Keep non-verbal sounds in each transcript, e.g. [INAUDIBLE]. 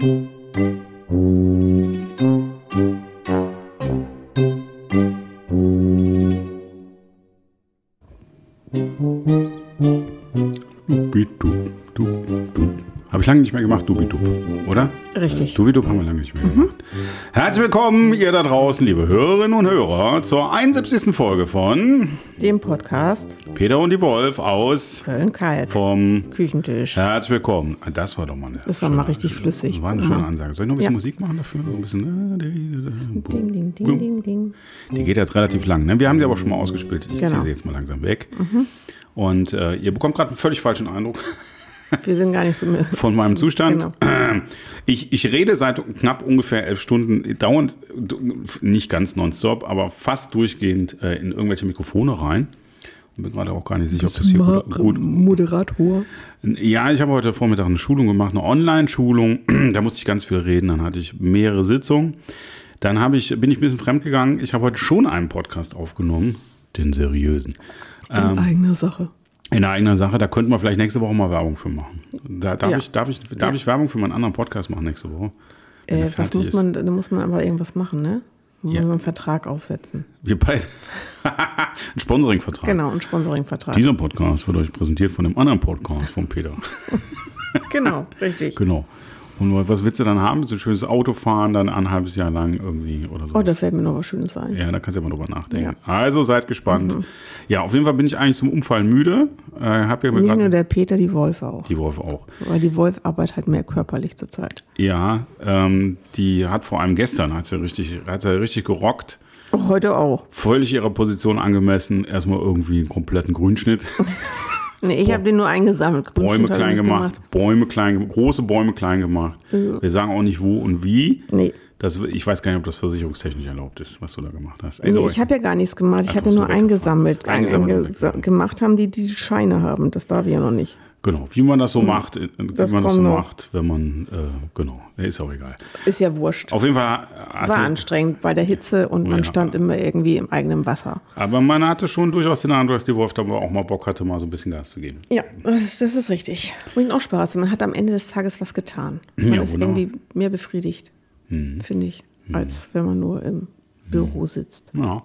Habe ich lange nicht mehr gemacht, Dubidub, oder? Richtig. Dubidub haben wir lange nicht mehr gemacht. Herzlich willkommen, ihr da draußen, liebe Hörerinnen und Hörer, zur 71. Folge von Dem Podcast Peter und die Wolf aus Köln-Kalk. vom Küchentisch. Herzlich willkommen. Das war doch mal eine Das war mal richtig flüssig. War eine schöne. Ansage. Soll ich noch ein bisschen Ja. Musik machen dafür? So ein bisschen. Ding, ding, ding, ding, ding. Die geht jetzt relativ lang. Ne? Wir haben sie aber schon mal ausgespielt. Ich Genau. ziehe sie jetzt mal langsam weg. Und äh, ihr bekommt gerade einen völlig falschen Eindruck Wir sind gar nicht so mit. von meinem Zustand. Genau. [CLEARS THROAT] Ich, ich rede seit knapp ungefähr elf Stunden dauernd, nicht ganz nonstop, aber fast durchgehend äh, in irgendwelche Mikrofone rein. Und bin gerade auch gar nicht sicher, ob das hier gut, gut, Moderator. Ja, ich habe heute Vormittag eine Schulung gemacht, eine Online-Schulung. [CLEARS THROAT] Da musste ich ganz viel reden. Dann hatte ich mehrere Sitzungen. Dann habe ich, bin ich ein bisschen fremdgegangen. Ich habe heute schon einen Podcast aufgenommen, den seriösen. In Ähm. eigener Sache. In eigener Sache, da könnten wir vielleicht nächste Woche mal Werbung für machen. Da, darf, Ja. ich, darf, ich, darf Ja. ich Werbung für meinen anderen Podcast machen nächste Woche? Äh, was muss ist? man, da muss man aber irgendwas machen, ne? Muss Ja. man einen Vertrag aufsetzen. Wir beide. [LAUGHS] Ein Sponsoringvertrag. Genau, einen Sponsoringvertrag. Dieser Podcast wird euch präsentiert von dem anderen Podcast von Peter. [LAUGHS] Genau, richtig. genau. Und was willst du dann haben? So ein schönes Auto fahren, dann ein halbes Jahr lang irgendwie oder so. Oh, da fällt mir noch was Schönes ein. Ja, da kannst du ja mal drüber nachdenken. Also seid gespannt. Ja, auf jeden Fall bin ich eigentlich zum Umfallen müde. Äh, hab ja Nicht nur der Peter, die Wolf auch. die Wolf auch. Weil die Wolf arbeitet halt mehr körperlich zurzeit. Ja, ähm, die hat vor allem gestern hat sie richtig, hat sie richtig gerockt. Auch heute auch. Völlig ihrer Position angemessen. Erstmal irgendwie einen kompletten Grünschnitt. [LAUGHS] Nee, ich habe den nur eingesammelt. Bäume klein nicht gemacht, Bäume klein, große Bäume klein gemacht. Wir sagen auch nicht wo und wie. Nee. Das, ich weiß gar nicht, ob das versicherungstechnisch erlaubt ist, was du da gemacht hast. Nee, ich habe ja gar nichts gemacht. Ich habe ja nur eingesammelt. Eingesammelt und Einge weggefahren. gemacht haben, die die Scheine haben. Das darf ich ja noch nicht. Genau, wie man das so macht, äh, wie Hm. Das man das so noch. macht, wenn man, äh, genau, ist auch egal. Ist ja wurscht. Auf jeden Fall hatte, War anstrengend bei der Hitze und man Ja. stand immer irgendwie im eigenen Wasser. aber man hatte schon durchaus den Eindruck, dass die Wolf da auch mal Bock hatte, mal so ein bisschen Gas zu geben. Ja, das, das ist richtig. Bringt auch Spaß. Man hat am Ende des Tages was getan. Man Ja, ist wunderbar. irgendwie mehr befriedigt, finde ich, als wenn man nur im Büro sitzt. Ja.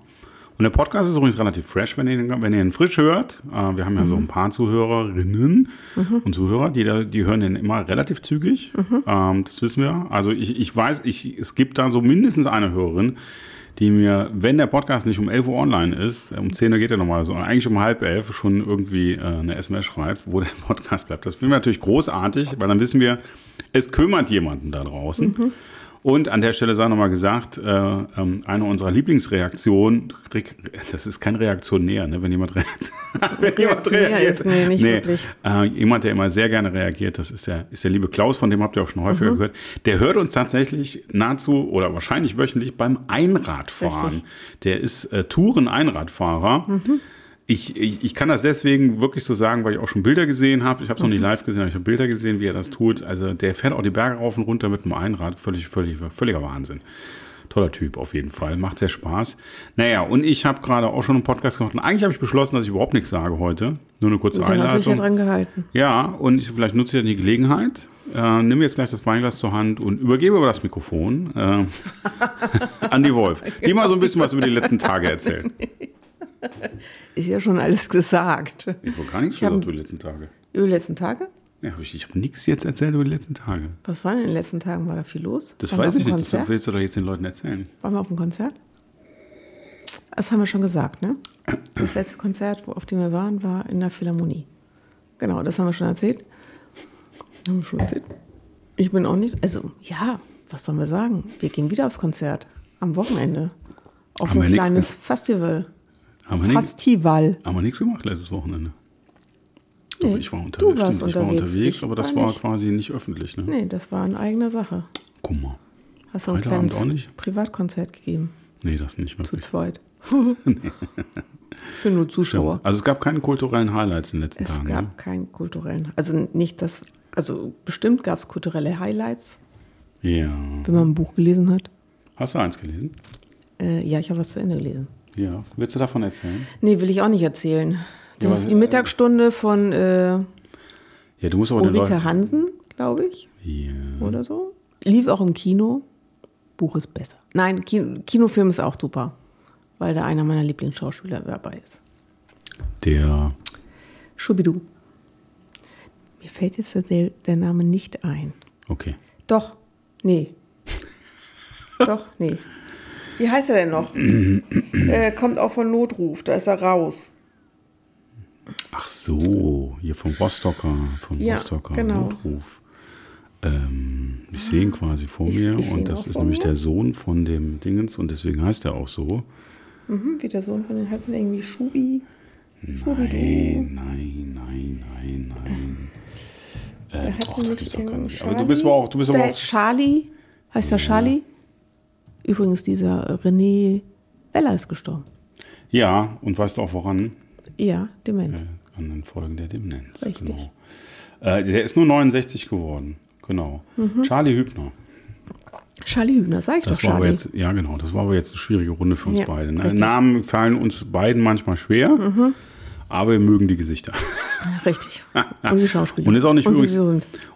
Und der Podcast ist übrigens relativ fresh, wenn ihr, ihn- wenn ihr ihn frisch hört. Äh, wir haben ja so ein paar Zuhörerinnen und Zuhörer, die, da, die hören den immer relativ zügig. Ähm, das wissen wir. Also ich, ich weiß, ich, es gibt da so mindestens eine Hörerin, die mir, wenn der Podcast nicht um 11 Uhr online ist, um 10 Uhr geht er nochmal so, eigentlich um halb elf schon irgendwie äh, eine SMS schreibt, wo der Podcast bleibt. Das finden wir natürlich großartig, weil dann wissen wir, es kümmert jemanden da draußen. Und an der Stelle sei nochmal gesagt, äh, ähm, eine unserer Lieblingsreaktionen, Re- das ist kein Reaktionär, ne, wenn jemand, [LAUGHS] reakt, wenn jemand Reaktionär ist, nee, nicht wirklich. Äh, jemand, der immer sehr gerne reagiert, das ist der, ist der liebe Klaus, von dem habt ihr auch schon häufiger Mhm. gehört. Der hört uns tatsächlich nahezu oder wahrscheinlich wöchentlich beim Einradfahren. Richtig. Der ist äh, Touren-Einradfahrer. Mhm. Ich, ich, ich kann das deswegen wirklich so sagen, weil ich auch schon Bilder gesehen habe. Ich habe es noch Mhm. nicht live gesehen, aber ich habe Bilder gesehen, wie er das tut. Also der fährt auch die Berge rauf und runter mit einem Einrad. Völlig, völlig, völliger Wahnsinn. Toller Typ auf jeden Fall. Macht sehr Spaß. Naja, und ich habe gerade auch schon einen Podcast gemacht. Und eigentlich habe ich beschlossen, dass ich überhaupt nichts sage heute. Nur eine kurze Da hast du dich ja dran gehalten. Ja, und ich, vielleicht nutze ich ja die Gelegenheit. Äh, nimm jetzt gleich das Weinglas zur Hand und übergebe aber das Mikrofon äh, [LAUGHS] an die Wolf. Die [LAUGHS] mal so ein bisschen was über die letzten Tage erzählen. [LAUGHS] [LAUGHS] Ist ja schon alles gesagt. Ich habe gar nichts hab- gesagt über die letzten Tage. Über die letzten Tage? Ja, hab ich ich habe nichts jetzt erzählt über die letzten Tage. Was war denn in den letzten Tagen? War da viel los? Das Waren weiß ich nicht. Das Konzert? willst du doch jetzt den Leuten erzählen. Waren wir auf dem Konzert? Das haben wir schon gesagt, ne? Das [CLEARS THROAT] letzte Konzert, wo, auf dem wir waren, war in der Philharmonie. Genau, das haben wir schon erzählt. Haben wir schon erzählt. Ich bin auch nicht, also ja, was sollen wir sagen? Wir gehen wieder aufs Konzert am Wochenende. Auf Haben ein kleines Festival. Haben Festival. haben wir nichts gemacht letztes Wochenende? Doch, Nee, ich war du unterwegs. warst stimmt, ich war unterwegs, unterwegs, ich aber das war nicht. quasi nicht öffentlich. Ne? Nee, das war in eigener Sache. Guck mal. Hast du ein kleines auch nicht? Privatkonzert gegeben. Nee, das nicht Zu wirklich. zweit. [LAUGHS] [LAUGHS] Für nur Zuschauer. Also es gab keine kulturellen Highlights in den letzten Es Tagen. gab Ne? keinen kulturellen, also nicht das, also bestimmt gab es kulturelle Highlights, Ja. wenn man ein Buch gelesen hat. Hast du eins gelesen? Äh, ja, ich habe was zu Ende gelesen. Ja. Willst du davon erzählen? Nee, will ich auch nicht erzählen. Das Ja, ist die äh, Mittagsstunde von äh, Ja, du musst aber Ulrike. Hansen, glaube ich, Ja. oder so. Lief auch im Kino. Buch ist besser. Nein, Kino, Kinofilm ist auch super, weil da einer meiner Lieblingsschauspieler dabei ist. Der, Schubidu. Mir fällt jetzt der, der Name nicht ein. okay. Doch, nee. [LAUGHS] Doch, nee. Wie heißt er denn noch? [CLEARS THROAT] äh, kommt auch von Notruf, da ist er raus. Ach so, hier vom Rostocker, vom Ja, Rostocker genau. Notruf. Ähm, ich sehe ihn quasi vor Ich- mir ich und das auch ist nämlich mir. der Sohn von dem Dingens und deswegen heißt er auch so. Mhm, wie der Sohn von den heißt er irgendwie Schubi. Schubidu. Nein, nein, nein, nein, nein. Der Äh, hatte och, das nicht gibt's doch gar nicht. Aber du bist aber auch, du bist aber auch, Charlie. Heißt er Charlie? Übrigens, dieser René Bella ist gestorben. ja, und weißt du auch woran? Ja, dement. Äh, an den Folgen der Demenz. Richtig. Genau. Äh, der ist nur 69 geworden. Genau. Mhm. Charlie Hübner. Charlie Hübner, sag ich Das doch Charlie. jetzt, ja genau, das war aber jetzt eine schwierige Runde für uns Ja, beide. Ne? Namen fallen uns beiden manchmal schwer, aber wir mögen die Gesichter. Richtig. Und die Schauspieler. Und ist auch nicht und übrigens.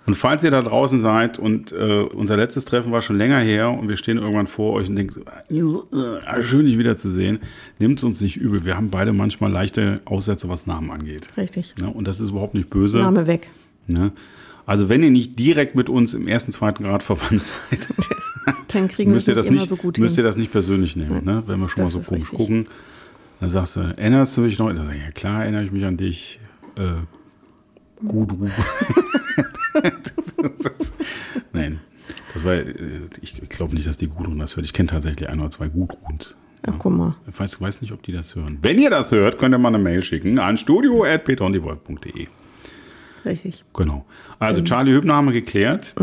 Und falls ihr da draußen seid und äh, unser letztes Treffen war schon länger her und wir stehen irgendwann vor euch und denken, äh, schön dich wiederzusehen, nehmt es uns nicht übel. Wir haben beide manchmal leichte Aussätze, was Namen angeht. Richtig. Ne? Und das ist überhaupt nicht böse. Name weg. Ne? Also wenn ihr nicht direkt mit uns im ersten, zweiten Grad verwandt seid, [LAUGHS] Dann kriegen müsst ihr, nicht das nicht, so gut müsst ihr das nicht persönlich nehmen, ne? wenn wir schon Das mal so komisch richtig. gucken. Dann sagst du, erinnerst du mich noch? Dann sag ich, ja klar, erinnere ich mich an dich. Äh, Gudru. [LAUGHS] Nein, das war, äh, ich glaube nicht, dass die Gudrun das hört. Ich kenne tatsächlich ein oder zwei Gudruns. Ach, guck mal. Ich weiß, weiß nicht, ob die das hören. Wenn ihr das hört, könnt ihr mal eine Mail schicken an studio.peterunddiewolf.de. Richtig. Genau. Also Charlie Hübner haben wir geklärt.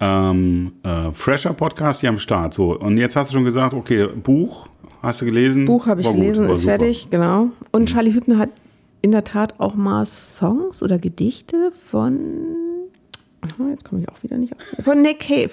Ähm, äh, Fresher Podcast hier am Start. So, und jetzt hast du schon gesagt, okay, Buch hast du gelesen? Buch habe ich War gut, gelesen, war ist super. Mhm. fertig, genau. Und Charlie Hübner hat in der Tat auch mal Songs oder Gedichte von, aha, jetzt komme ich auch wieder nicht auf, von Nick Cave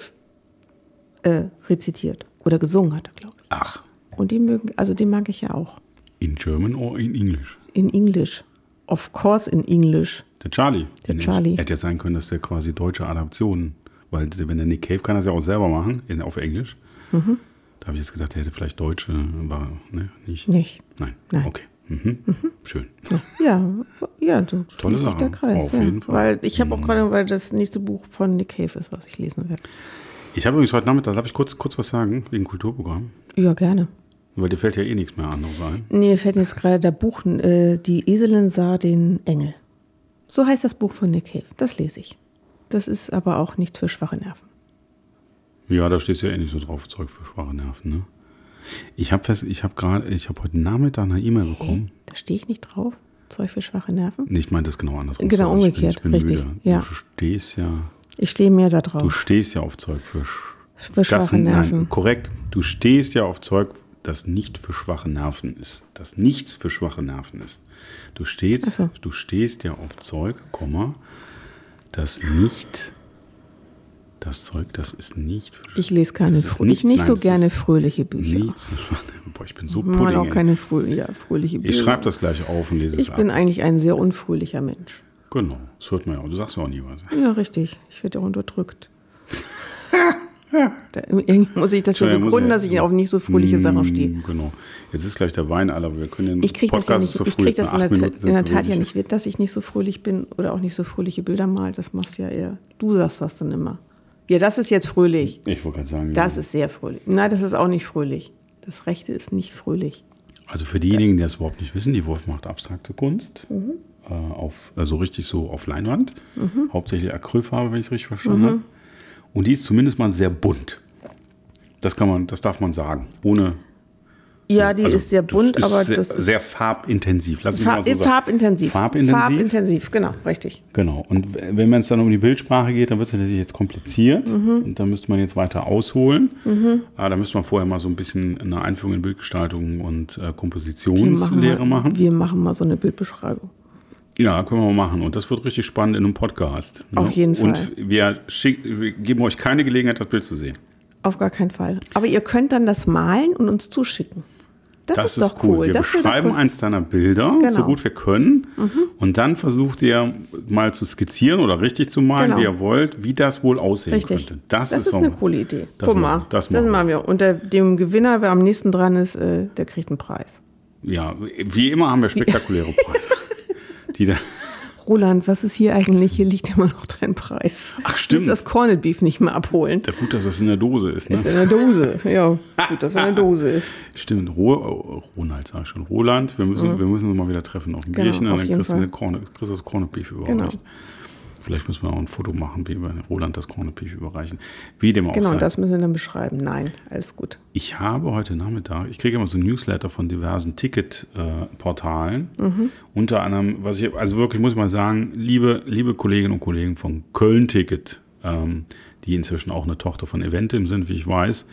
äh, rezitiert. Oder gesungen hat er, glaube ich. Ach, Und den mögen, also den mag ich ja auch. in German or in English? In English. Of course in English. Der Charlie. Der Charlie. Hätte jetzt sein können, dass der quasi deutsche Adaptionen, weil wenn der Nick Cave kann das ja auch selber machen, in, auf Englisch. Mhm. Da habe ich jetzt gedacht, der hätte vielleicht deutsche, aber ne, nicht. Nicht. Nein. Nein. Okay. Mhm. Schön. Ja, ja, so [LAUGHS] Tolle Sache. der Kreis. Auf ja. jeden Fall. Mhm. Weil ich habe auch gerade, weil das nächste Buch von Nick Cave ist, was ich lesen werde. Ich habe übrigens heute Nachmittag, darf ich kurz, kurz was sagen, wegen Kulturprogramm? Ja, gerne. Weil dir fällt ja eh nichts mehr anderes ein. Nee, mir fällt jetzt gerade der Buch, äh, Die Eselin sah den Engel. So heißt das Buch von Nick Cave. Das lese ich. Das ist aber auch nichts für schwache Nerven. Ja, da stehst du ja eh nicht so drauf, Zeug für schwache Nerven, ne? Ich habe habe gerade, ich habe heute Nachmittag eine E-Mail bekommen. Da stehe ich nicht drauf. Zeug für schwache Nerven. Nee, ich meine das genau andersrum. Genau, umgekehrt, Ich bin, ich bin richtig, müde. ja. Du stehst ja, Ich stehe mehr da du drauf. stehst ja auf Zeug für, Für schwache Nerven. Nein, korrekt. Du stehst ja auf Zeug, das nicht für schwache Nerven ist. Das nichts für schwache Nerven ist. Du stehst, so. du stehst ja auf Zeug, Komma, das nicht, das Zeug, das ist nicht Ich lese keine, Das ist frö- nichts, ich nicht nein, so gerne fröhliche Bücher. Nichts. [LAUGHS] Boah, ich bin so Ich mag auch keine frö ja, fröhliche Bücher. Ich schreibe das gleich auf und lese es Ich ab. bin eigentlich ein sehr unfröhlicher Mensch. Genau, das hört man ja auch. Du sagst ja auch nie was. Ja, richtig. Ich werde ja unterdrückt. da, irgendwie muss ich das ja begründen, ich- dass ich auf nicht so fröhliche Sachen stehe. Mm, Genau. Jetzt ist gleich der Wein aller. Wir können den Ich kriege das ja Podcast nicht, ich krieg jetzt das in der, in der Tat ja nicht mit, dass ich nicht so fröhlich bin oder auch nicht so fröhliche Bilder mal. Das machst ja eher. Du sagst das dann immer. Ja, das ist jetzt fröhlich. Ich wollte gerade sagen. Das ja. ist sehr fröhlich. Nein, das ist auch nicht fröhlich. Das Rechte ist nicht fröhlich. Also für diejenigen, die das überhaupt nicht wissen, die Wolf macht abstrakte Kunst. Mhm. Äh, auf, also richtig so auf Leinwand. Hauptsächlich Acrylfarbe, wenn ich es richtig Mhm. verstanden habe. Und die ist zumindest mal sehr bunt. Das kann man, das darf man sagen. Ohne. Ja, die also ist sehr bunt, aber sehr, das ist sehr farbintensiv. Lass mich Farb, mal so farbintensiv. Farbintensiv. Farbintensiv, genau, richtig. Genau. Und wenn man es dann um die Bildsprache geht, dann wird es natürlich jetzt kompliziert. Mhm. Und da müsste man jetzt weiter ausholen. Aber da müsste man vorher mal so ein bisschen eine Einführung in Bildgestaltung und äh, Kompositionslehre mal, machen. Wir machen mal so eine Bildbeschreibung. Ja, können wir mal machen. Und das wird richtig spannend in einem Podcast. ne? Auf jeden Fall. Und wir, schick, wir geben euch keine Gelegenheit, das Bild zu sehen. Auf gar keinen Fall. Aber ihr könnt dann das malen und uns zuschicken. Das, Das ist, doch cool. Wir das beschreiben cool. eins deiner Bilder, Genau. so gut wir können. Und dann versucht ihr mal zu skizzieren oder richtig zu malen, Genau. wie ihr wollt, wie das wohl aussehen Richtig. könnte. Das, Das, ist, ist eine coole Idee. das Guck mal, das das, machen wir. machen wir. Und der, dem Gewinner, wer am nächsten dran ist, äh, der kriegt einen Preis. Ja, wie immer haben wir spektakuläre [LAUGHS] Preise. die da, Roland, was ist hier eigentlich? Hier liegt immer noch dein Preis. Ach, stimmt. Du das Corned Beef nicht mehr abholen. gut, dass das in der Dose ist. Ne? Ist in der Dose. Ja, gut, dass es in der Dose ist. [LAUGHS] Stimmt, Ro oh, Ronald sag ich schon. Roland, wir müssen, wir müssen uns mal wieder treffen auf dem Genau, Bierchen dann kriegst du, Fall. eine Corne, kriegst du das Corned Beef überreicht. Genau. Vielleicht müssen wir auch ein Foto machen, wie wir Roland das Beef überreichen. Wie dem auch Genau, sei. das müssen wir dann beschreiben. Nein, alles gut. Ich habe heute Nachmittag, ich kriege immer so Newsletter von diversen Ticket-Portalen. Unter anderem, was ich, also wirklich muss ich mal sagen, liebe, liebe Kolleginnen und Kollegen von Köln Ticket, ähm, die inzwischen auch eine Tochter von Eventim sind, wie ich weiß.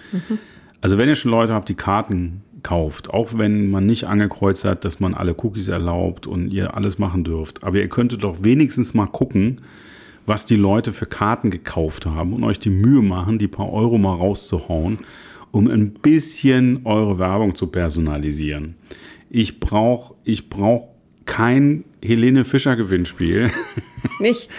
Also wenn ihr schon Leute habt, die Karten kauft, auch wenn man nicht angekreuzt hat, dass man alle Cookies erlaubt und ihr alles machen dürft, aber ihr könntet doch wenigstens mal gucken, was die Leute für Karten gekauft haben und euch die Mühe machen, die paar Euro mal rauszuhauen, um ein bisschen eure Werbung zu personalisieren. Ich brauche ich brauch kein Helene Fischer Gewinnspiel. [LAUGHS] Nicht?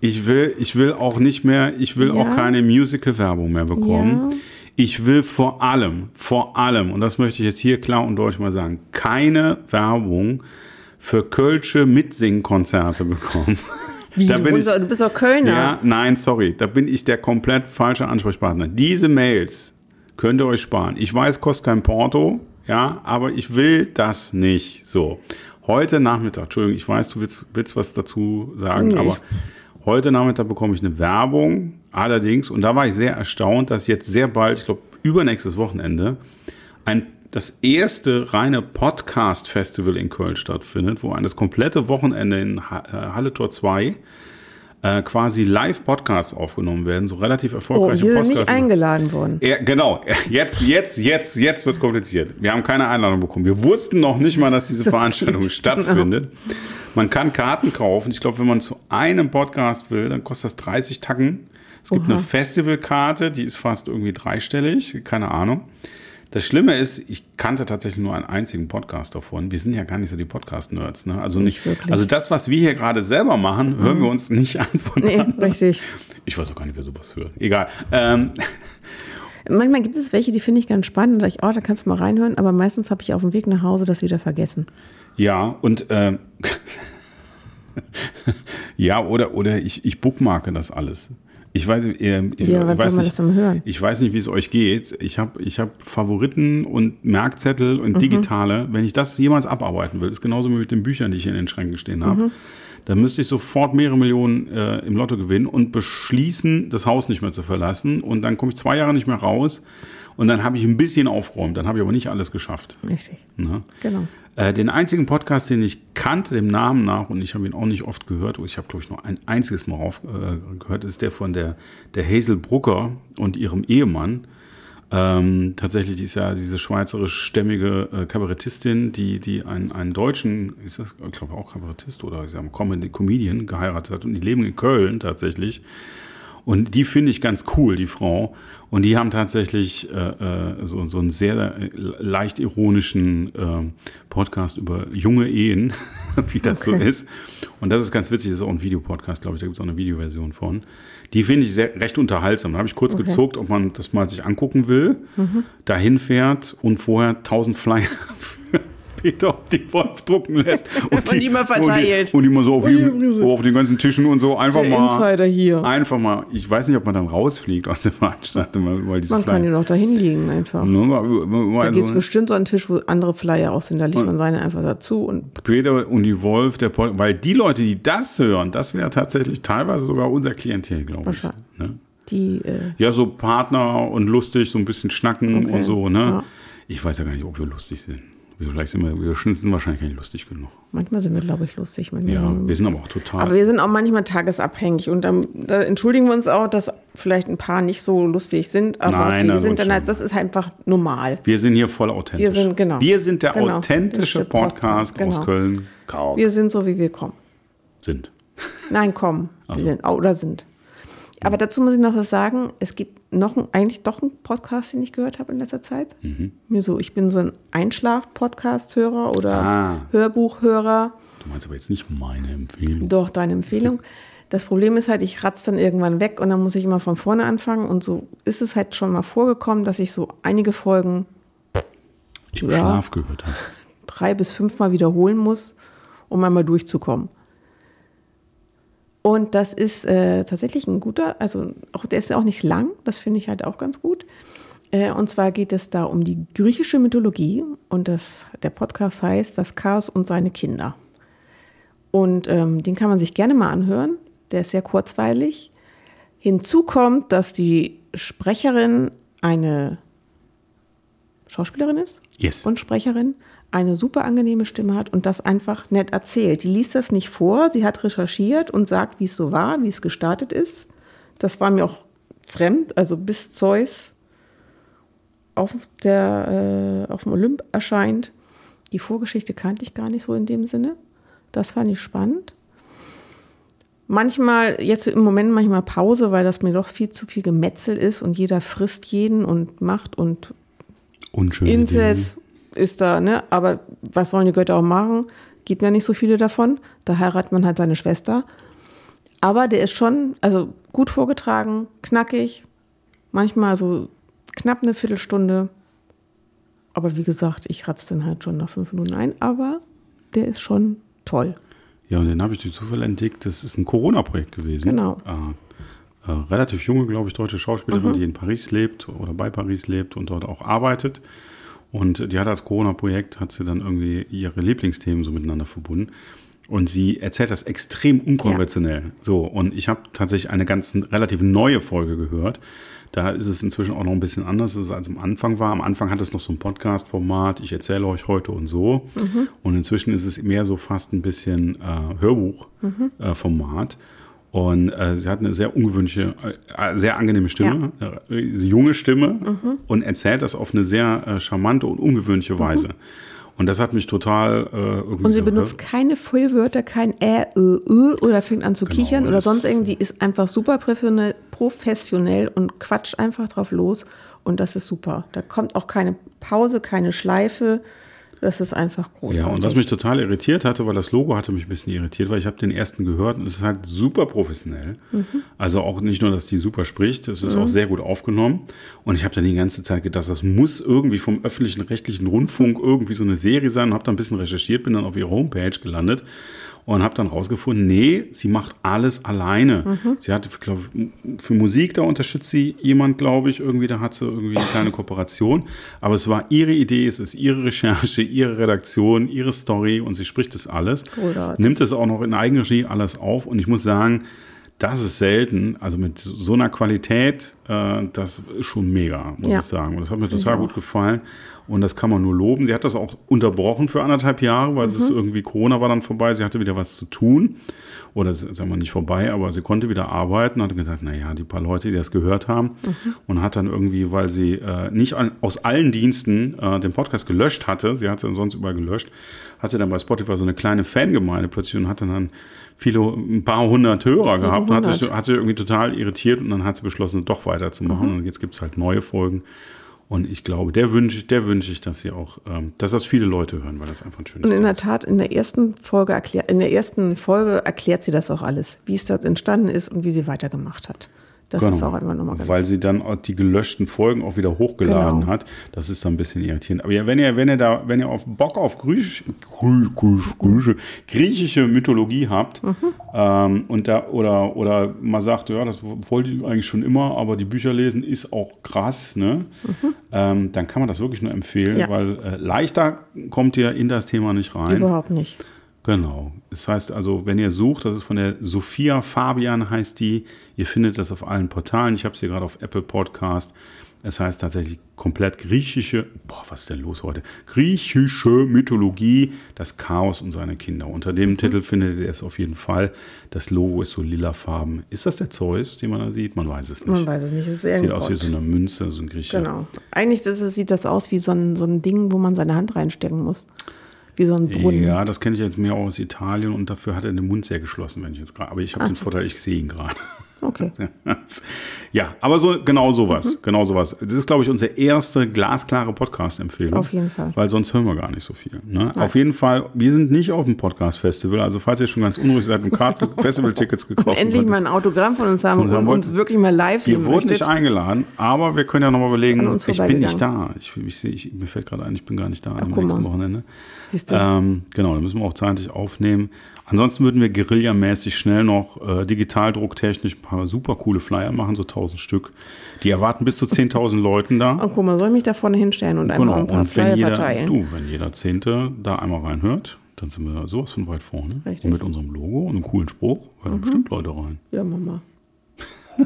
Ich will, ich will auch nicht mehr, ich will Ja. auch keine Musical-Werbung mehr bekommen. Ja. Ich will vor allem, vor allem, und das möchte ich jetzt hier klar und deutlich mal sagen, keine Werbung für Kölsche Mitsingkonzerte bekommen. [LAUGHS] Wie, Da du, bin doch- du bist doch Kölner. Ja, nein, sorry, da bin ich der komplett falsche Ansprechpartner. Diese Mails könnt ihr euch sparen. Ich weiß, kostet kein Porto, ja, aber ich will das nicht. So, heute Nachmittag, Entschuldigung, ich weiß, du willst, willst was dazu sagen, Nee. aber heute Nachmittag bekomme ich eine Werbung, allerdings, und da war ich sehr erstaunt, dass jetzt sehr bald, ich glaube, übernächstes Wochenende, ein das erste reine Podcast-Festival in Köln stattfindet, wo ein das komplette Wochenende in äh, Halle Tor 2 äh, quasi Live-Podcasts aufgenommen werden, so relativ Oh, erfolgreiche wir sind nicht Podcasts. eingeladen worden. Ja, genau, jetzt, jetzt, jetzt, jetzt wird es kompliziert. Wir haben keine Einladung bekommen. Wir wussten noch nicht mal, dass diese Veranstaltung geht. stattfindet. Man kann Karten kaufen. Ich glaube, wenn man zu einem Podcast will, dann kostet das 30 Tacken. Es gibt eine Festivalkarte, die ist fast irgendwie dreistellig, keine Ahnung. Das Schlimme ist, ich kannte tatsächlich nur einen einzigen Podcast davon. Wir sind ja gar nicht so die Podcast-Nerds. Ne? Also nicht, wirklich. also das, was wir hier gerade selber machen, hören wir uns nicht an von Nee, anderen. richtig. Ich weiß auch gar nicht, wer sowas hört. Egal. Ähm, Manchmal gibt es welche, die finde ich ganz spannend. Da, ich, oh, da kannst du mal reinhören. Aber meistens habe ich auf dem Weg nach Hause das wieder vergessen. Ja, und ähm, [LAUGHS] ja, oder, oder ich, ich bookmarke das alles. Ich weiß, äh, ich Ja, wann weiß soll man nicht, das hören? Ich weiß nicht, wie es euch geht. Ich habe ich hab Favoriten und Merkzettel Mhm. und digitale. Wenn ich das jemals abarbeiten will, ist genauso wie mit den Büchern, die ich hier in den Schränken stehen habe. Mhm. Dann müsste ich sofort mehrere Millionen äh, im Lotto gewinnen und beschließen, das Haus nicht mehr zu verlassen. Und dann komme ich zwei Jahre nicht mehr raus. Und dann habe ich ein bisschen aufgeräumt. Dann habe ich aber nicht alles geschafft. Richtig. Ne? Genau. Äh, den einzigen Podcast, den ich kannte, dem Namen nach, und ich habe ihn auch nicht oft gehört, ich habe, glaube ich, nur ein einziges Mal rauf, äh, gehört, ist der von der, der Hazel Brucker und ihrem Ehemann. Ähm, tatsächlich ist ja diese schweizerisch-stämmige äh, Kabarettistin, die, die einen, einen deutschen, ist das, ich auch Kabarettist oder ich sag mal, Comedian geheiratet hat und die leben in Köln tatsächlich. Und die finde ich ganz cool, die Frau. Und die haben tatsächlich äh, äh, so, so einen sehr äh, leicht ironischen äh, Podcast über junge Ehen, [LAUGHS] wie das so Okay. ist. Und das ist ganz witzig, das ist auch ein Videopodcast, glaube ich, da gibt es auch eine Videoversion von. Die finde ich sehr, recht unterhaltsam. Da habe ich kurz Okay. gezuckt, ob man das mal sich angucken will, dahin fährt und vorher 1000 Flyer [LAUGHS] Peter auf die Wolf drucken lässt. [LAUGHS] Und Und die mal verteilt. Und die, und die mal so auf, jedem- so auf den ganzen Tischen und so einfach Der mal. Insider hier. Einfach mal, ich weiß nicht, ob man dann rausfliegt aus der Veranstaltung, weil- weil diese Man kann ja Flyer. doch da hinlegen einfach. Ne, mal- mal Da gibt es so- bestimmt so einen Tisch, wo andere Flyer auch sind. Da legt man seine einfach dazu und Peter und die Wolf, der Pod weil die Leute, die das hören, das wäre tatsächlich teilweise sogar unser Klientel, glaube ich. Wahrscheinlich. Ne? die. Äh, Ja, so Partner und lustig, so ein bisschen schnacken Okay, und so, ne? ja. Ich weiß ja gar nicht, ob wir lustig sind. Wir, vielleicht sind wir, wir sind wahrscheinlich nicht lustig genug. manchmal sind wir, glaube ich, lustig. Manchmal Ja, wir- sind aber auch total. aber wir sind auch manchmal tagesabhängig und dann, da entschuldigen wir uns auch, dass vielleicht ein paar nicht so lustig sind, aber Nein, die na, sind dann halt, das ist einfach normal. wir sind hier voll authentisch. Wir sind- genau. Wir sind der Genau. authentische Podcast, Podcast, genau. aus Köln. Grau Wir sind so, wie wir kommen. sind. Nein, kommen. Ach Wir so. sind, oder sind. Aber dazu muss ich noch was sagen. Es gibt noch ein, eigentlich doch einen Podcast, den ich gehört habe in letzter Zeit. Mhm. Mir so, ich bin so ein Einschlaf-Podcast-Hörer oder Ah. Hörbuchhörer. Du meinst aber jetzt nicht meine Empfehlung. Doch, deine Empfehlung. Das Problem ist halt, ich ratze dann irgendwann weg und dann muss ich immer von vorne anfangen. Und so ist es halt schon mal vorgekommen, dass ich so einige Folgen Im Ja. Schlaf gehört hast. [LAUGHS] drei bis fünfmal wiederholen muss, um einmal durchzukommen. Und das ist äh, tatsächlich ein guter, also auch, der ist ja auch nicht lang, das finde ich halt auch ganz gut. Äh, und zwar geht es da um die griechische Mythologie und das, der Podcast heißt Das Chaos und seine Kinder. Und ähm, den kann man sich gerne mal anhören, der ist sehr kurzweilig. Hinzu kommt, dass die Sprecherin eine Schauspielerin ist Yes. und Sprecherin eine super angenehme Stimme hat und das einfach nett erzählt. Die liest das nicht vor, sie hat recherchiert und sagt, wie es so war, wie es gestartet ist. Das war mir auch fremd, also bis Zeus auf, der, äh, auf dem Olymp erscheint. Die Vorgeschichte kannte ich gar nicht so in dem Sinne. Das fand ich spannend. Manchmal, jetzt im Moment manchmal Pause, weil das mir doch viel zu viel Gemetzel ist und jeder frisst jeden und macht und Unschöne Inzest ist da, ne? Aber was sollen die Götter auch machen? Gibt ja nicht so viele davon. Da heiratet man halt seine Schwester. Aber der ist schon, also gut vorgetragen, knackig, manchmal so knapp eine Viertelstunde. Aber wie gesagt, ich ratze dann halt schon nach fünf Minuten ein. Aber der ist schon toll. Ja, und den habe ich durch Zufall entdeckt. Das ist ein Corona-Projekt gewesen. Genau. Äh, äh, relativ junge, glaube ich, deutsche Schauspielerin, die in Paris lebt oder bei Paris lebt und dort auch arbeitet. Und die hat als Corona-Projekt, hat sie dann irgendwie ihre Lieblingsthemen so miteinander verbunden. Und sie erzählt das extrem unkonventionell. So, und ich habe tatsächlich eine ganz relativ neue Folge gehört. Da ist es inzwischen auch noch ein bisschen anders, als es am Anfang war. Am Anfang hat es noch so ein Podcast-Format, ich erzähle euch heute und so. Und inzwischen ist es mehr so fast ein bisschen äh, Hörbuch-Format. Und äh, sie hat eine sehr ungewöhnliche, äh, sehr angenehme Stimme, äh, junge Stimme und erzählt das auf eine sehr äh, charmante und ungewöhnliche Weise. Und das hat mich total äh, irgendwie Und sie so, benutzt keine Füllwörter, kein Ä, Ö, Ö oder fängt an zu kichern oder sonst irgendwie. Die ist einfach super professionell und quatscht einfach drauf los. Und das ist super. Da kommt auch keine Pause, keine Schleife. Das ist einfach großartig. Ja, und was mich total irritiert hatte, weil das Logo hatte mich ein bisschen irritiert, weil ich habe den ersten gehört und es ist halt super professionell. Also auch nicht nur, dass die super spricht, es ist auch sehr gut aufgenommen. Und ich habe dann die ganze Zeit gedacht, das muss irgendwie vom öffentlichen rechtlichen Rundfunk irgendwie so eine Serie sein und habe dann ein bisschen recherchiert, bin dann auf ihre Homepage gelandet und habe dann rausgefunden, nee, sie macht alles alleine. Sie hat, glaube für Musik, da unterstützt sie jemand, glaube ich, irgendwie, da hat sie irgendwie eine kleine Kooperation. Aber es war ihre Idee, es ist ihre Recherche, ihre Redaktion, ihre Story und sie spricht das alles. Großartig. Nimmt es auch noch in Eigenregie alles auf und ich muss sagen, das ist selten, also mit so einer Qualität, äh, das ist schon mega, muss Ja. ich sagen. Und das hat mir total auch. gut gefallen. Und das kann man nur loben. Sie hat das auch unterbrochen für anderthalb Jahre, weil es ist irgendwie Corona war dann vorbei. Sie hatte wieder was zu tun. Oder es sagen wir nicht vorbei, aber sie konnte wieder arbeiten und hat gesagt, naja, die paar Leute, die das gehört haben. Und hat dann irgendwie, weil sie äh, nicht an, aus allen Diensten äh, den Podcast gelöscht hatte, sie hatte sonst überall gelöscht, hat sie dann bei Spotify so eine kleine Fangemeinde plötzlich und hat dann, dann viele, ein paar hundert Hörer gehabt und hat sich, 700. hat sich irgendwie total irritiert und dann hat sie beschlossen, doch weiterzumachen. Und jetzt gibt es halt neue Folgen. Und ich glaube, der wünsche ich, der wünsche ich, dass sie auch, ähm, dass das viele Leute hören, weil das einfach ein schönes Und in der Tat, in der ersten Folge erklärt, in der ersten Folge erklärt sie das auch alles, wie es dort entstanden ist und wie sie weitergemacht hat. Das ist auch immer nochmal ganz Genau. Weil sie dann die gelöschten Folgen auch wieder hochgeladen Genau. hat. Das ist dann ein bisschen irritierend. Aber ja, wenn ihr, wenn ihr da, wenn ihr auf Bock auf Griechisch, Griechisch, Griechisch, Griechisch, griechische Mythologie habt Mhm. ähm, und da oder oder man sagt, ja, das wollte ich eigentlich schon immer, aber die Bücher lesen ist auch krass, ne? Ähm, dann kann man das wirklich nur empfehlen, Mhm. Ja. weil äh, leichter kommt ihr in das Thema nicht rein. Überhaupt nicht. Genau. Das heißt also, wenn ihr sucht, das ist von der Sophia Fabian heißt die. Ihr findet das auf allen Portalen. Ich habe sie gerade auf Apple Podcast. Es heißt tatsächlich komplett griechische, boah, was ist denn los heute? Griechische Mythologie, das Chaos und seine Kinder. Unter Mhm. dem Titel findet ihr es auf jeden Fall. Das Logo ist so lilafarben. Ist das der Zeus, den man da sieht? Man weiß es nicht. Man weiß es nicht. Es Sieht aus wie so eine Münze, so ein griechischer. Genau. Eigentlich ist- sieht das aus wie so ein, so ein Ding, wo man seine Hand reinstecken muss. Wie so ein Brunnen. Ja, das kenne ich jetzt mehr aus Italien und dafür hat er den Mund sehr geschlossen, wenn ich jetzt gerade. Aber ich habe den Vorteil, ich sehe ihn gerade. Okay. [LAUGHS] Ja, aber so genau sowas, genau sowas. Das ist, glaube ich, unsere erste glasklare Podcast-Empfehlung. Auf jeden Fall. Weil sonst hören wir gar nicht so viel. Ne? Auf jeden Fall, wir sind nicht auf dem Podcast-Festival. Also falls ihr schon ganz unruhig seid und [LAUGHS] Festival-Tickets gekauft Endlich habt. mal ein Autogramm von uns haben Und und, uns wirklich mal live Wir wurden nicht eingeladen, aber wir können ja nochmal überlegen, ich bin nicht da. Ich, ich, sehe- ich, mir fällt gerade ein, ich bin gar nicht da am guck nächsten. Wochenende. Siehst du? Ähm, genau, da müssen wir auch zeitlich aufnehmen. Ansonsten würden wir guerillamäßig schnell noch äh, digitaldrucktechnisch ein paar super coole Flyer machen, so 1000 Stück. Die erwarten bis zu 10.000 Leuten da. Und guck mal, soll ich mich da vorne hinstellen und einmal Genau, ein paar und wenn Flyer jeder, verteilen? du, wenn jeder Zehnte da einmal reinhört, dann sind wir sowas von weit vorne. Richtig. Und mit unserem Logo und einem coolen Spruch hören bestimmt Leute rein. Ja, Mama. [LAUGHS]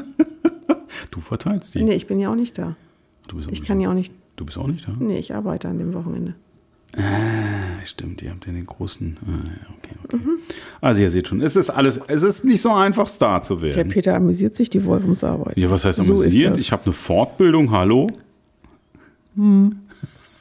Du verteilst die. Nee, ich bin ja auch nicht da. Du, bist Ich kann ja auch nicht. du bist auch nicht da? Nee, ich arbeite an dem Wochenende. Ah, stimmt, ihr habt ja den großen. Ah, ja, okay, okay. Mhm. Also ihr seht schon, es ist alles, es ist nicht so einfach, Star zu Der werden. Peter amüsiert sich, die Wolfumsarbeit. Ja, was heißt So amüsiert? das. ich habe eine Fortbildung, hallo?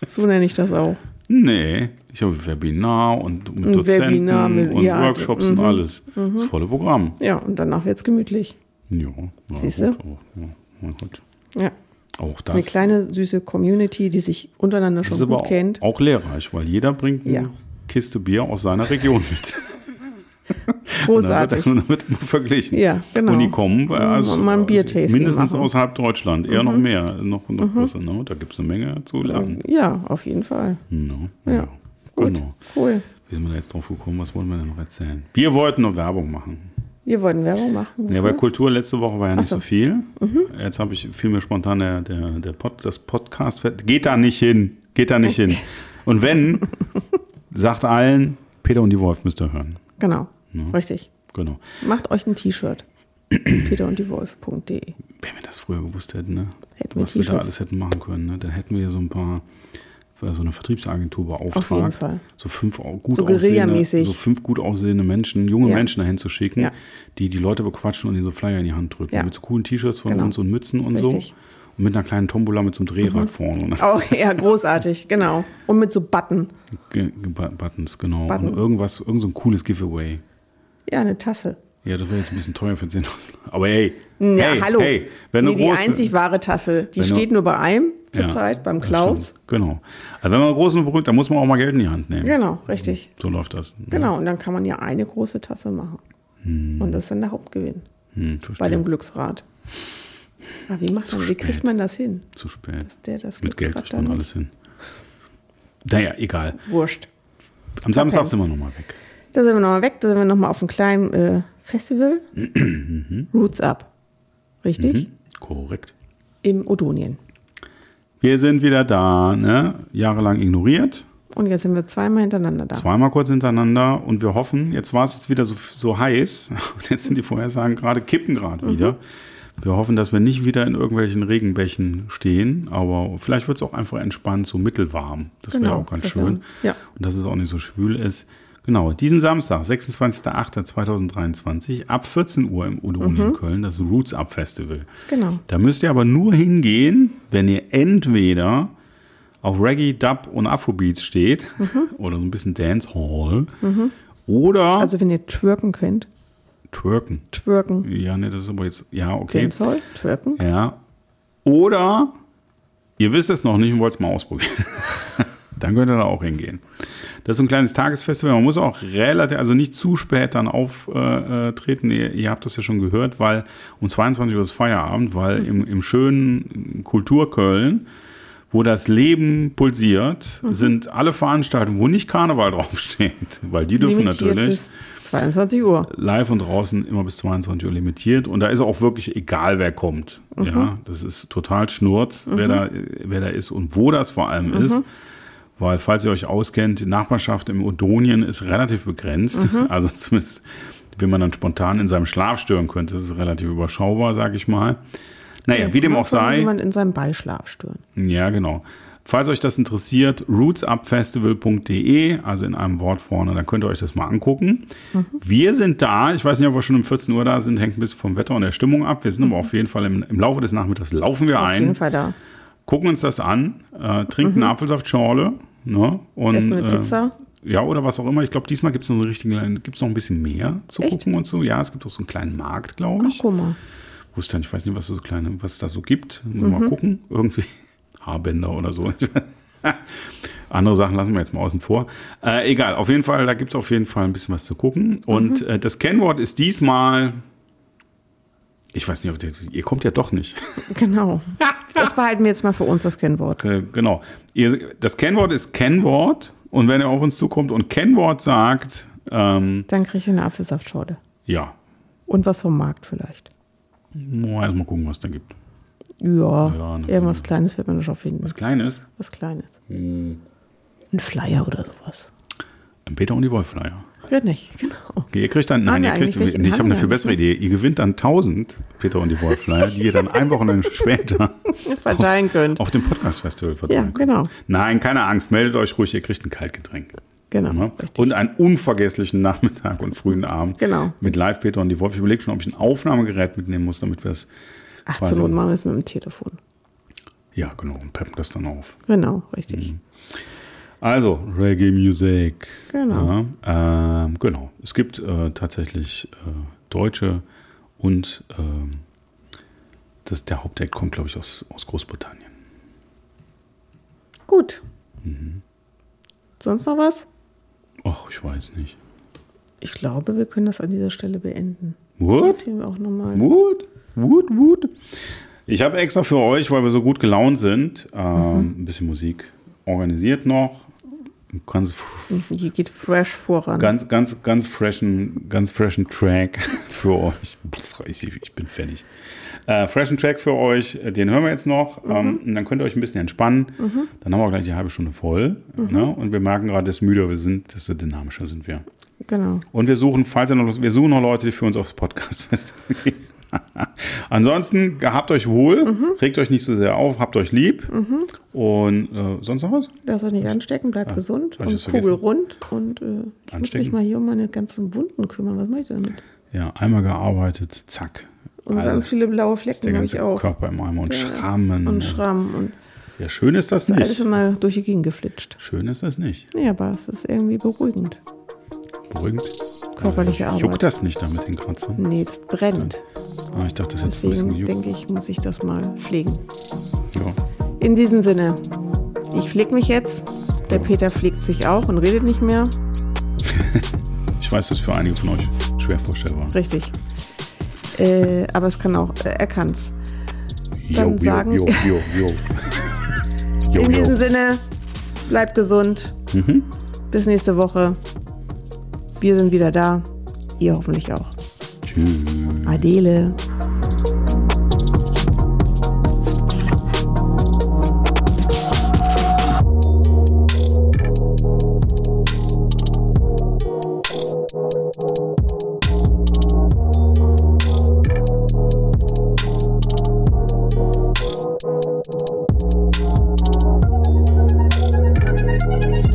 So nenne ich das auch. Nee, ich habe Webinar und mit Dozenten Webinar mit- und ja, Workshops und alles. Das volle Programm. Ja, und danach wird's gemütlich. Ja, Siehst gut, du? ja, mein Gott. Ja. Auch das, Eine kleine, süße Community, die sich untereinander schon gut auch, kennt. auch lehrreich, weil jeder bringt eine Ja. Kiste Bier aus seiner Region mit. [LAUGHS] Großartig. Da wird, da wird immer verglichen. Ja, genau. Und die kommen also, Mal ein Biertasting mindestens machen. Mhm. außerhalb Deutschland, eher noch mehr, noch, noch größer. Ne? Da gibt es eine Menge zu lernen. Ja, auf jeden Fall. Ja, Ja. Gut, Genau. cool. Wie sind wir da jetzt drauf gekommen? Was wollen wir denn noch erzählen? Wir wollten noch Werbung machen. Wir wollten Werbung machen. Ja, weil Kultur letzte Woche war ja nicht so. so viel. Jetzt habe ich viel mir spontan der, der, der Pod, das Podcast. Geht da nicht hin. Geht da nicht hin. Und wenn, sagt allen, Peter und die Wolf müsst ihr hören. Genau, richtig. Genau. Macht euch ein T-Shirt. [CLEARS THROAT] peterunddiewolf.de Wenn wir das früher gewusst hätten, ne? Hätten wir was wir da alles hätten machen können, ne? dann hätten wir so ein paar, so eine Vertriebsagentur beauftragt. Auf jeden Fall. So fünf gut So aussehende, so fünf gut aussehende Menschen, junge Ja. Menschen dahin zu schicken, Ja. die die Leute bequatschen und ihnen so Flyer in die Hand drücken. Ja. Mit so coolen T-Shirts von Genau. uns und Mützen und Richtig. Mhm. so. Und mit einer kleinen Tombola mit so einem Drehrad vorne. Und Auch ja, großartig, genau. Und mit so Button. Ge- Buttons, genau. Button. Und irgendwas, irgend so ein cooles Giveaway. Ja, eine Tasse. Ja, das wäre jetzt ein bisschen teuer für 10.000. Aber hey, Na, hey, hallo. hey, wenn nee, die einzig wahre Tasse, die steht nur bei einem Ja, zurzeit, beim das Klaus. Genau. Also wenn man groß und berühmt, dann muss man auch mal Geld in die Hand nehmen. Genau, richtig. So läuft das. Genau, und dann kann man ja eine große Tasse machen. Und das ist dann der Hauptgewinn Hm, bei dem Glücksrad. Aber wie macht man, wie kriegt man das hin? Zu spät. Dass der das Mit Geld Glücksrad kriegt man dann alles hin. Naja, egal. wurscht. Am Samstag sind wir nochmal weg. Da sind wir nochmal weg, da sind wir nochmal auf einem kleinen äh, Festival. [CLEARS THROAT] Roots Up. Richtig? Mhm. Korrekt. Im Odonien. Wir sind wieder da, ne? Jahrelang ignoriert. Und jetzt sind wir zweimal hintereinander da. Zweimal kurz hintereinander und wir hoffen, jetzt war es jetzt wieder so, so heiß [LAUGHS] und jetzt sind die Vorhersagen gerade, kippen gerade Mhm. wieder. Wir hoffen, dass wir nicht wieder in irgendwelchen Regenbächen stehen, aber vielleicht wird es auch einfach entspannt, so mittelwarm. Das wäre Genau, auch ganz schön. ja. Und dass es auch nicht so schwül ist. Genau, diesen Samstag, 26.08.2023, ab 14 Uhr im Udon Mhm. in Köln, das Roots Up Festival. Genau. Da müsst ihr aber nur hingehen, wenn ihr entweder auf Reggae, Dub und Afrobeats steht oder so ein bisschen Dancehall oder Mhm. Also wenn ihr twerken könnt. twerken. Twerken. Ja, ne, das ist aber jetzt, ja, okay. Dancehall, twerken. Ja. Oder ihr wisst es noch nicht und wollt es mal ausprobieren. [LAUGHS] dann könnt ihr da auch hingehen. Das ist ein kleines Tagesfestival. Man muss auch relativ, also nicht zu spät dann auftreten. ihr, ihr habt das ja schon gehört, weil um 22 Uhr ist Feierabend, weil im, im schönen Kulturköln, wo das Leben pulsiert, sind alle Veranstaltungen, wo nicht Karneval [LAUGHS] draufsteht, weil die dürfen Limitiert natürlich bis 22 Uhr. live und draußen immer bis 22 Uhr limitiert. Und da ist auch wirklich egal, wer kommt. Ja, das ist total Schnurz, wer, da, wer da ist und wo das vor allem ist. Weil, falls ihr euch auskennt, die Nachbarschaft im Odonien ist relativ begrenzt. [LAUGHS] Also zumindest, wenn man dann spontan in seinem Schlaf stören könnte, ist es relativ überschaubar, sage ich mal. Naja, wie dem auch sei. jemand in seinem Beischlaf stören. Ja, genau. Falls euch das interessiert, rootsupfestival.de, also in einem Wort vorne, dann könnt ihr euch das mal angucken. Wir sind da, ich weiß nicht, ob wir schon um 14 Uhr da sind, hängt ein bisschen vom Wetter und der Stimmung ab. Wir sind aber auf jeden Fall im, im Laufe des Nachmittags laufen wir Auf jeden ein, Fall da. gucken uns das an, äh, trinken eine Apfelsaftschorle ne, und Essen eine äh, Pizza. ja, oder was auch immer. Ich glaube, diesmal gibt es noch, richtigen- gibt's noch ein bisschen mehr zu Echt? gucken und so. Ja, es gibt auch so einen kleinen Markt, glaube Ach, ich. guck mal. wusste ich weiß nicht, was es so kleine, was es da so gibt. Muss Mal gucken, irgendwie [LAUGHS] Haarbänder oder so. [LAUGHS] Andere Sachen lassen wir jetzt mal außen vor. Äh, egal, auf jeden Fall, da gibt es auf jeden Fall ein bisschen was zu gucken. Und äh, das Kennwort ist diesmal. Ich weiß nicht, ob das, ihr kommt ja doch nicht. [LAUGHS] Genau. Das behalten wir jetzt mal für uns, das Kennwort. Äh, genau. Ihr, das Kennwort ist Kennwort. Und wenn ihr auf uns zukommt und Kennwort sagt, ähm, Dann kriege ich eine Apfelsaftschorle. ja, Und was vom Markt vielleicht. Mal erstmal gucken, was da gibt. Ja, Ja, ne- irgendwas Kleines wird man schon finden. Was Kleines. Was Kleines. Ein Flyer oder sowas. Ein Peter und die Wolf-Flyer. Wird nicht, genau. Okay, ihr kriegt dann, nein, ihr kriegt, nee, ich habe eine viel bessere Idee. Ihr gewinnt dann 1000 Peter und die Wolf-Flyer, die ihr dann ein Wochenende [LAUGHS] später Verteilen könnt. auf dem Podcast-Festival Ja, verteilen könnt. genau. Nein, keine Angst, meldet euch ruhig, ihr kriegt ein Kaltgetränk. Genau. Ja? Und einen unvergesslichen Nachmittag und frühen Abend Genau. mit Live Peter und die Wolf. Ich überlege schon, ob ich ein Aufnahmegerät mitnehmen muss, damit wir es. Ach, zur Not machen wir es mit dem Telefon. Ja, genau, und peppen das dann auf. Genau, richtig. Mhm. Also, Reggae Music. Genau. Ja, ähm, genau. Es gibt äh, tatsächlich äh, Deutsche und ähm, das, der Hauptact kommt, glaube ich, aus, aus Großbritannien. Gut. Mhm. Sonst noch was? Ach, ich weiß nicht. Ich glaube, wir können das an dieser Stelle beenden. What? Hier auch nochmal. Wood? Wood, Wood. Ich habe extra für euch, weil wir so gut gelaunt sind, ähm, ein bisschen Musik organisiert noch. Ganz, Hier geht fresh voran. ganz, ganz, ganz freshen, ganz freshen Track [LAUGHS] für euch. Ich, ich bin fertig. Äh, freshen Track für euch, den hören wir jetzt noch. Ähm, und dann könnt ihr euch ein bisschen entspannen. Dann haben wir gleich die halbe Stunde voll. Ne? Und wir merken gerade, desto müder wir sind, desto dynamischer sind wir. Genau. Und wir suchen, falls ihr noch, wir suchen noch Leute, die für uns aufs Podcast-Festival gehen. [LAUGHS] Ansonsten gehabt euch wohl, regt euch nicht so sehr auf, habt euch lieb. Und äh, sonst noch was? Lasst euch nicht anstecken, bleibt gesund hab ich und das Kugel vergessen? rund. Und äh, ich muss Anstecken? mich mal hier um meine ganzen Wunden kümmern. Was mache ich damit? Ja, einmal gearbeitet, zack. Und Also, ganz viele blaue der Flecken habe ich auch. Körper im Eimer und Ja. Schrammen. Und Schramm und ja, schön ist das alles nicht. immer durch die Gegend geflitscht. Schön ist das nicht. Nee, aber es ist irgendwie beruhigend. Beruhigend. Körperliche Also, Arbeit. Juckt das nicht da mit den Kratzern? Nee, das brennt. Ah, ich dachte, das hätte ein bisschen Deswegen gejuckt. denke ich, muss ich das mal pflegen. Ja. In diesem Sinne, ich pflege mich jetzt. Der Peter pflegt sich auch und redet nicht mehr. [LAUGHS] Ich weiß, das ist für einige von euch schwer vorstellbar. Richtig. Äh, aber es kann auch, äh, er kann's. Dann Jo, sagen- jo, jo, jo, [LAUGHS] jo. In diesem. Sinne, bleibt gesund. Mhm. Bis nächste Woche. Wir sind wieder da. Ihr hoffentlich auch. Tschüss. Adele. Thank